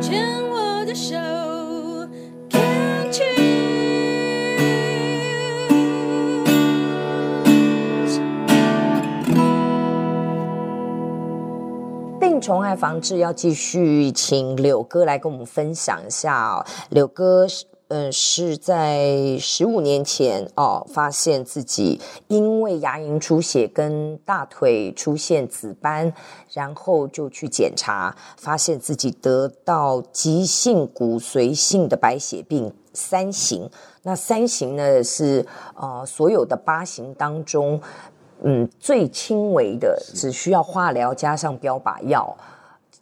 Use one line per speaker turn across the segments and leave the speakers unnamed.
牵我的手
病虫害防治要继续，请柳哥来跟我们分享一下哦。柳哥。嗯，是在十五年前哦，发现自己因为牙龈出血跟大腿出现紫斑，然后就去检查，发现自己得到急性骨髓性的白血病三型。那三型呢是呃所有的八型当中，嗯最轻微的，只需要化疗加上标靶药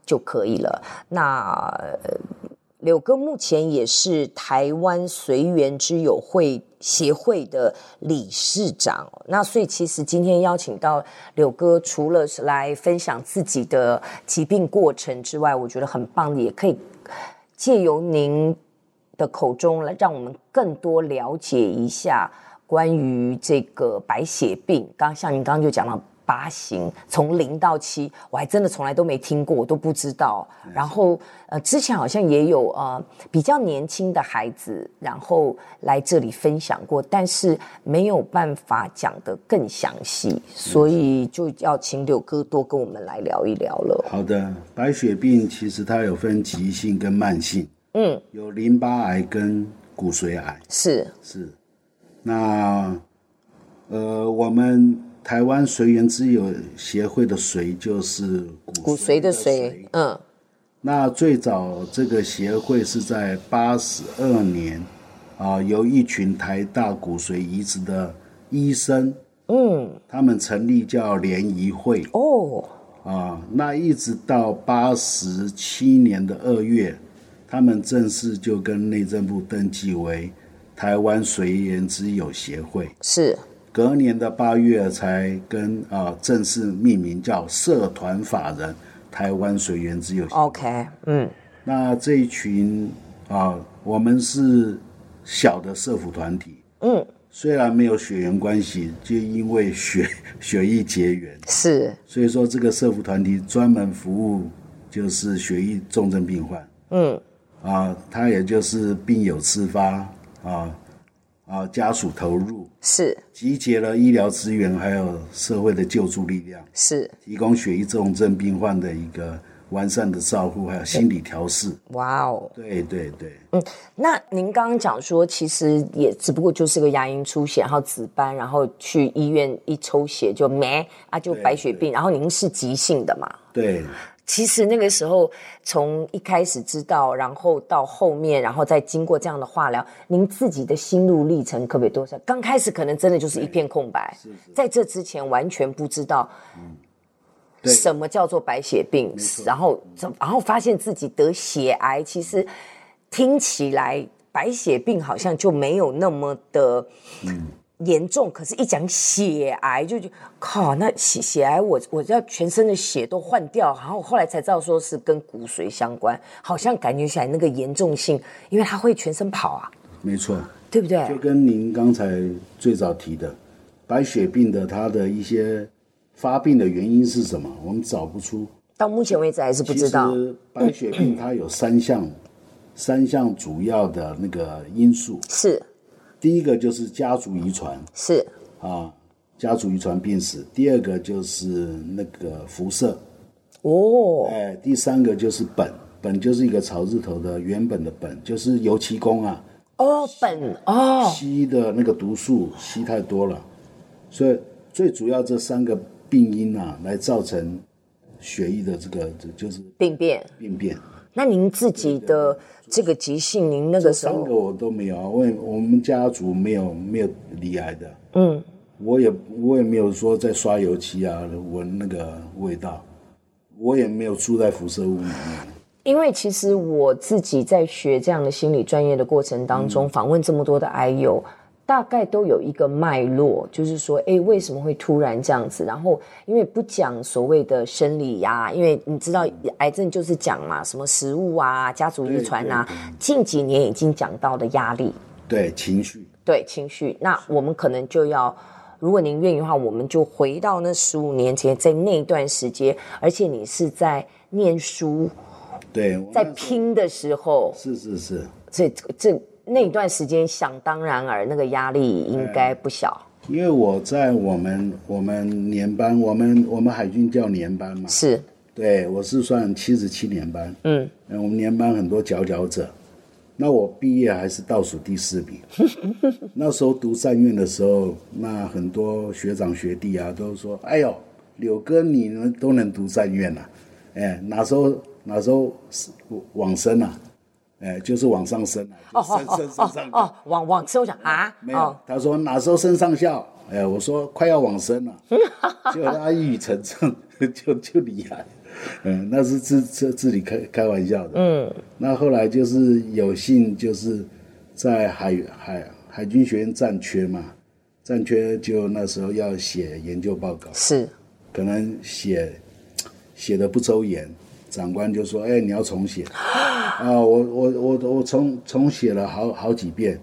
就可以了。那。柳哥目前也是台湾随缘之友会协会的理事长，那所以其实今天邀请到柳哥，除了是来分享自己的疾病过程之外，我觉得很棒的，也可以借由您的口中来让我们更多了解一下关于这个白血病。刚像您刚刚就讲了。八型从零到七，我还真的从来都没听过，我都不知道。然后呃，之前好像也有呃比较年轻的孩子，然后来这里分享过，但是没有办法讲得更详细，所以就要请柳哥多跟我们来聊一聊了。
好的，白血病其实它有分急性跟慢性，嗯，有淋巴癌跟骨髓癌，
是
是。那呃我们。台湾随缘之友协会的随就是
骨髓的髓，嗯。
那最早这个协会是在八十二年，啊，由一群台大骨髓移植的医生，嗯，他们成立叫联谊会，哦，啊，那一直到八十七年的二月，他们正式就跟内政部登记为台湾随缘之友协会，
是。
隔年的八月才跟啊、呃、正式命名叫社团法人台湾水源之友。
OK，嗯，
那这一群啊、呃，我们是小的社福团体，嗯，虽然没有血缘关系，就因为血 血液结缘。
是，
所以说这个社福团体专门服务就是血液重症病患，嗯，啊，他也就是病友自发啊。啊，家属投入
是
集结了医疗资源，还有社会的救助力量，
是
提供血液重症病患的一个完善的照顾，还有心理调试。
哇哦，
对对对，
嗯，那您刚刚讲说，其实也只不过就是个牙龈出血，然后紫斑，然后去医院一抽血就没啊，就白血病，然后您是急性的嘛？
对。
其实那个时候，从一开始知道，然后到后面，然后再经过这样的化疗，您自己的心路历程可不可以多少？刚开始可能真的就是一片空白，在这之前完全不知道，什么叫做白血病，然后然后发现自己得血癌，其实听起来白血病好像就没有那么的，嗯。严重，可是，一讲血癌就就靠，那血血癌我我要全身的血都换掉，然后后来才知道说是跟骨髓相关，好像感觉起来那个严重性，因为它会全身跑啊，
没错，
对不对？
就跟您刚才最早提的白血病的它的一些发病的原因是什么，我们找不出，
到目前为止还是不知道。
白血病它有三项，嗯、三项主要的那个因素
是。
第一个就是家族遗传，
是。
啊，家族遗传病史。第二个就是那个辐射，
哦，
哎，第三个就是苯，苯就是一个草字头的原本的苯，就是油漆工啊。
哦，苯哦，
吸的那个毒素吸太多了，所以最主要这三个病因啊，来造成血液的这个就是
病变，
病变。
那您自己的。这个急性，您那个时候
三个我都没有啊，因为我们家族没有没有罹癌的。嗯，我也我也没有说在刷油漆啊，闻那个味道，我也没有住在辐射屋里面。
因为其实我自己在学这样的心理专业的过程当中，嗯、访问这么多的癌友。大概都有一个脉络，就是说，哎，为什么会突然这样子？然后，因为不讲所谓的生理呀，因为你知道，癌症就是讲嘛，什么食物啊、家族遗传啊。近几年已经讲到的压力，
对情绪，
对情绪。那我们可能就要，如果您愿意的话，我们就回到那十五年前，在那段时间，而且你是在念书。
对，
在拼的时候，
是是是，
这这那一段时间，想当然尔，那个压力应该不小。
因为我在我们我们年班，我们我们海军叫年班嘛，
是，
对，我是算七十七年班，嗯，我们年班很多佼佼者，那我毕业还是倒数第四名。那时候读三院的时候，那很多学长学弟啊都说：“哎呦，柳哥你们都能读三院呐？哎，哪时候哪时候往生啊？哎，就是往上升啊，
哦哦哦哦，往往升我想啊，
没有，他说哪时候升上校？哎，我说快要往升了，结果他一语成谶，就就厉害。嗯，那是自自自己开开玩笑的。嗯，那后来就是有幸就是在海海海军学院战缺嘛，战缺就那时候要写研究报告，
是，
可能写写的不周延，长官就说：“哎，你要重写。”啊，我我我我重重写了好好几遍，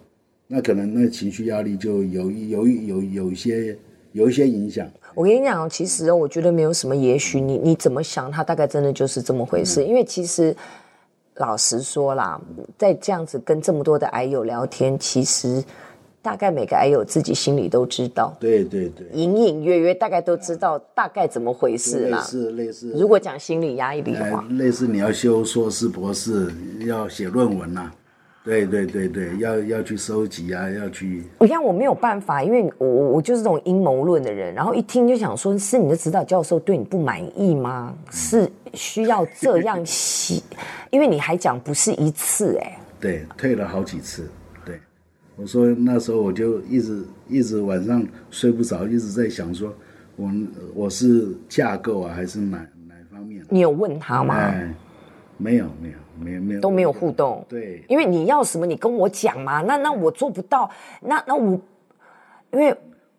那可能那情绪压力就有有有有一些有一些影响。
我跟你讲，其实我觉得没有什么，也许你你怎么想，他大概真的就是这么回事。嗯、因为其实老实说啦，在这样子跟这么多的癌友聊天，其实大概每个癌友自己心里都知道，
对对对，
隐隐约约大概都知道大概怎么回事啦。
类似类似，
如果讲心理压力的话，
类似你要修硕士博士，要写论文呐、啊。对对对对，要要去收集啊，要去。
我看我没有办法，因为我我就是这种阴谋论的人，然后一听就想说，是你的指导教授对你不满意吗？是需要这样写？因为你还讲不是一次哎。
对，退了好几次。对，我说那时候我就一直一直晚上睡不着，一直在想说，我我是架构啊，还是哪哪方面？
你有问他吗？
哎，没有没有。没有没有
都没有互动，
对，
因为你要什么，你跟我讲嘛。那那我做不到，那那我，因为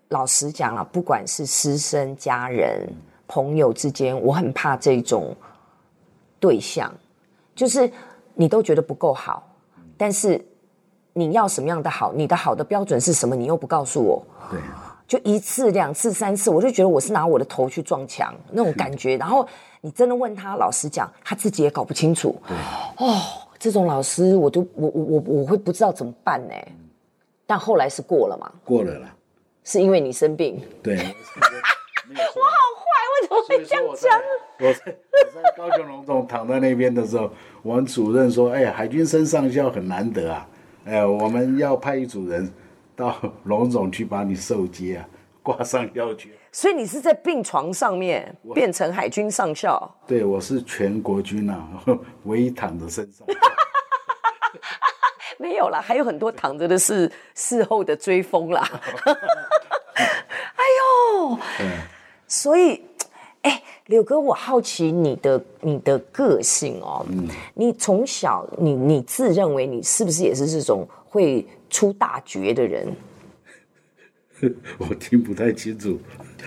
老实讲了，不管是师生、家人、朋友之间，我很怕这种对象，就是你都觉得不够好，但是你要什么样的好？你的好的标准是什么？你又不告诉我，
对，
就一次、两次、三次，我就觉得我是拿我的头去撞墙那种感觉，然后。你真的问他，老实讲，他自己也搞不清楚。哦，这种老师，我都我我我我会不知道怎么办呢？但后来是过了嘛？
过了啦，
是因为你生病。
对，
我好坏，为什么会这样讲？
我在我在高雄龙总躺在那边的时候，我们主任说：“哎呀，海军升上校很难得啊，哎，我们要派一组人到龙总去把你受接啊。”挂上要诀，
所以你是在病床上面变成海军上校？
对，我是全国军啊，唯一躺着身上。
没有啦，还有很多躺着的是事后的追风啦。哎呦，嗯、所以，哎，柳哥，我好奇你的你的个性哦，嗯、你从小你你自认为你是不是也是这种会出大绝的人？
我听不太清楚，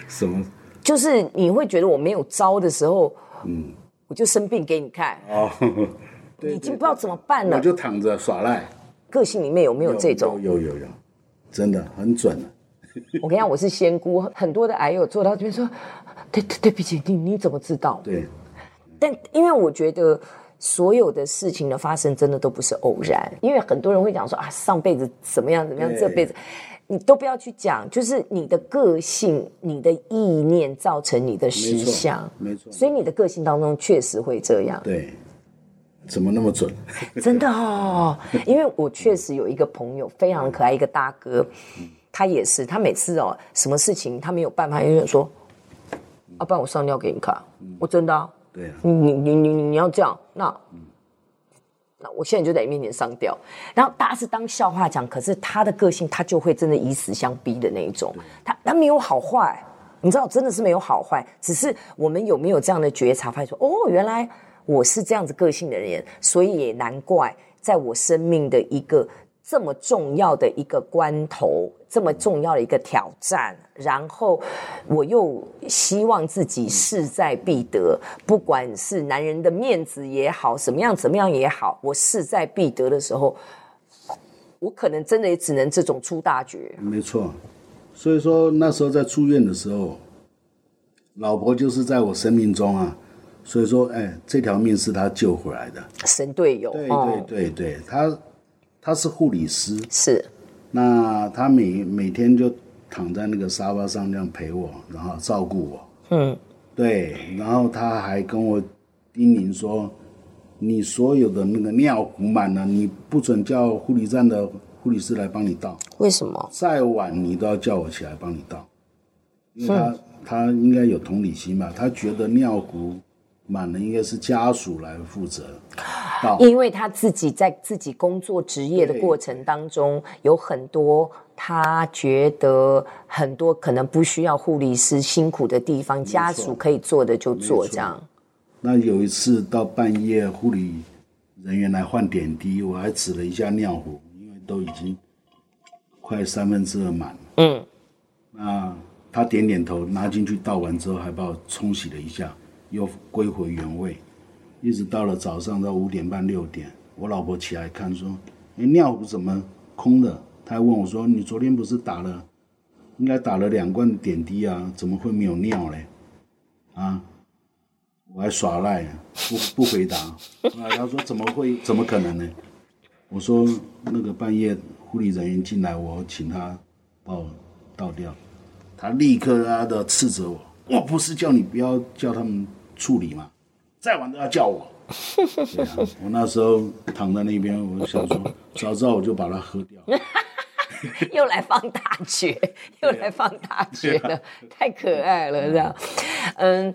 什么？
就是你会觉得我没有招的时候，嗯，我就生病给你看哦，你已经不知道怎么办了，
我就躺着耍赖。
个性里面有没有这种？
有有有有，真的很准。
我跟你讲，我是仙姑，很多的癌友坐到这边说，对对对不起，你你怎么知道？
对，
但因为我觉得所有的事情的发生真的都不是偶然，因为很多人会讲说啊，上辈子怎么样怎么样，这辈子。你都不要去讲，就是你的个性、你的意念造成你的实相，
没错。
所以你的个性当中确实会这样。
对，怎么那么准？
真的哦，因为我确实有一个朋友，非常可爱，一个大哥，他也是，他每次哦，什么事情他没有办法，因为说，要不然我上吊给你看，我真的啊，
对啊，
你你你你你要这样，那。那我现在就在你面前上吊，然后大家是当笑话讲，可是他的个性他就会真的以死相逼的那一种，他他没有好坏，你知道真的是没有好坏，只是我们有没有这样的觉察，发现说哦，原来我是这样子个性的人，所以也难怪在我生命的一个。这么重要的一个关头，这么重要的一个挑战，然后我又希望自己势在必得，不管是男人的面子也好，怎么样怎么样也好，我势在必得的时候，我可能真的也只能这种出大绝。
没错，所以说那时候在住院的时候，老婆就是在我生命中啊所以说，哎，这条命是他救回来的，
神队友。
对对对对，他他是护理师，
是。
那他每每天就躺在那个沙发上这样陪我，然后照顾我。嗯，对。然后他还跟我叮咛说：“你所有的那个尿壶满了，你不准叫护理站的护理师来帮你倒。
为什么？
再晚你都要叫我起来帮你倒，因为他、嗯、他应该有同理心吧？他觉得尿壶。”满了应该是家属来负责，
因为他自己在自己工作职业的过程当中，有很多他觉得很多可能不需要护理师辛苦的地方，家属可以做的就做这样。
那有一次到半夜，护理人员来换点滴，我还指了一下尿壶，因为都已经快三分之二满。嗯，那他点点头，拿进去倒完之后，还把我冲洗了一下。又归回原位，一直到了早上到五点半六点，我老婆起来看说：“哎，尿壶怎么空的？”她还问我说：“你昨天不是打了，应该打了两罐点滴啊，怎么会没有尿嘞？”啊，我还耍赖，不不回答。啊，她说：“怎么会？怎么可能呢？”我说：“那个半夜护理人员进来，我请他把我倒掉。”他立刻啊的斥责我：“我不是叫你不要叫他们。”处理嘛，再晚都要叫我。对啊，我那时候躺在那边，我就想说，早知道我就把它喝掉。
又来放大绝，又来放大绝了，太可爱了，这样。嗯，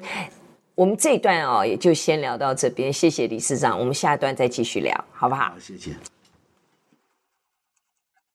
我们这一段哦，也就先聊到这边，谢谢李市长，我们下一段再继续聊，好不好？好，
谢谢。